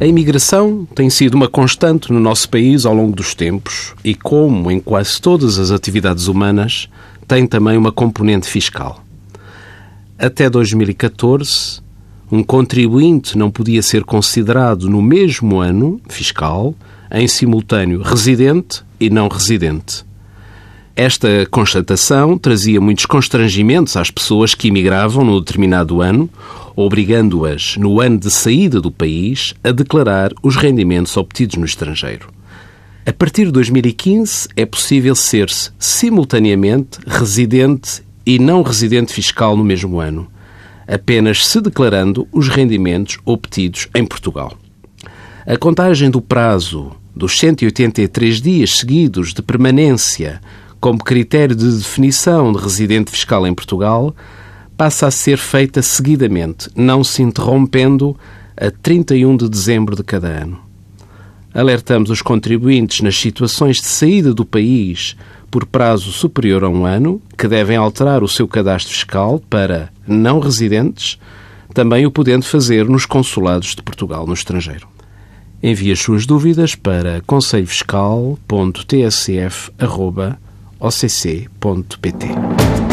A imigração tem sido uma constante no nosso país ao longo dos tempos e, como em quase todas as atividades humanas, tem também uma componente fiscal. Até 2014, um contribuinte não podia ser considerado no mesmo ano fiscal em simultâneo residente e não residente. Esta constatação trazia muitos constrangimentos às pessoas que imigravam no determinado ano, obrigando-as, no ano de saída do país, a declarar os rendimentos obtidos no estrangeiro. A partir de 2015, é possível ser-se simultaneamente residente e não residente fiscal no mesmo ano, apenas se declarando os rendimentos obtidos em Portugal. A contagem do prazo dos 183 dias seguidos de permanência como critério de definição de residente fiscal em Portugal, passa a ser feita seguidamente, não se interrompendo a 31 de dezembro de cada ano. Alertamos os contribuintes nas situações de saída do país por prazo superior a um ano, que devem alterar o seu cadastro fiscal para não residentes, também o podendo fazer nos consulados de Portugal no estrangeiro. Envie as suas dúvidas para conselhofiscal.tsf.com occ.pt.